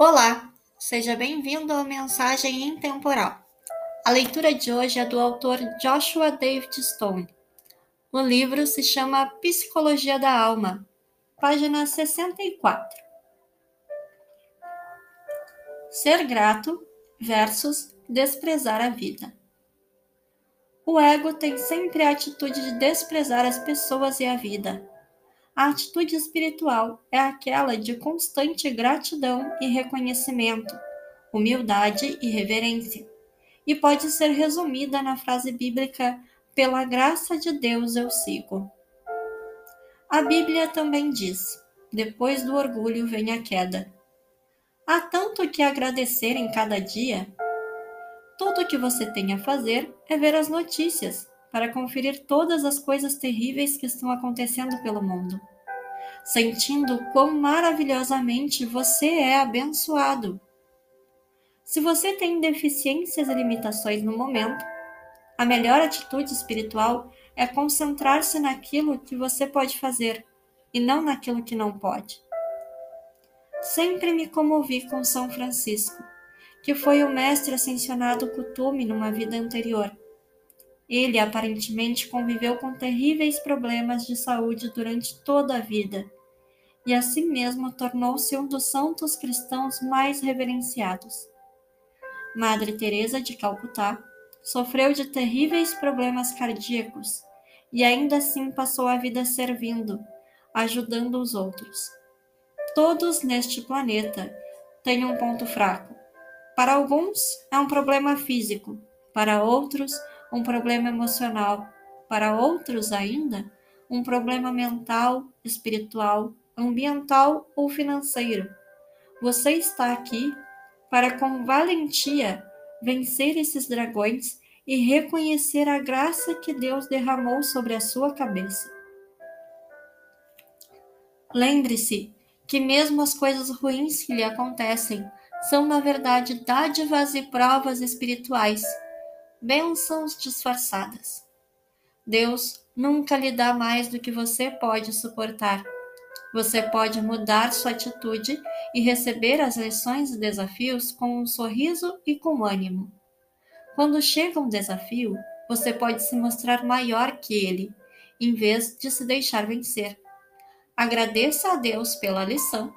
Olá, seja bem-vindo à Mensagem Intemporal. A leitura de hoje é do autor Joshua David Stone. O livro se chama Psicologia da Alma, página 64. Ser grato versus desprezar a vida. O ego tem sempre a atitude de desprezar as pessoas e a vida a atitude espiritual é aquela de constante gratidão e reconhecimento, humildade e reverência, e pode ser resumida na frase bíblica: Pela graça de Deus eu sigo. A Bíblia também diz: Depois do orgulho vem a queda. Há tanto que agradecer em cada dia. Tudo o que você tem a fazer é ver as notícias, para conferir todas as coisas terríveis que estão acontecendo pelo mundo, sentindo quão maravilhosamente você é abençoado. Se você tem deficiências e limitações no momento, a melhor atitude espiritual é concentrar-se naquilo que você pode fazer e não naquilo que não pode. Sempre me comovi com São Francisco, que foi o mestre ascensionado Kutume numa vida anterior ele aparentemente conviveu com terríveis problemas de saúde durante toda a vida, e assim mesmo tornou-se um dos santos cristãos mais reverenciados. Madre Teresa de Calcutá sofreu de terríveis problemas cardíacos e ainda assim passou a vida servindo, ajudando os outros. Todos neste planeta têm um ponto fraco. Para alguns é um problema físico, para outros um problema emocional, para outros ainda, um problema mental, espiritual, ambiental ou financeiro. Você está aqui para, com valentia, vencer esses dragões e reconhecer a graça que Deus derramou sobre a sua cabeça. Lembre-se que, mesmo as coisas ruins que lhe acontecem, são, na verdade, dádivas e provas espirituais bênçãos disfarçadas. Deus nunca lhe dá mais do que você pode suportar. Você pode mudar sua atitude e receber as lições e desafios com um sorriso e com ânimo. Quando chega um desafio, você pode se mostrar maior que ele, em vez de se deixar vencer. Agradeça a Deus pela lição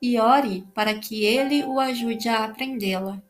e ore para que ele o ajude a aprendê-la.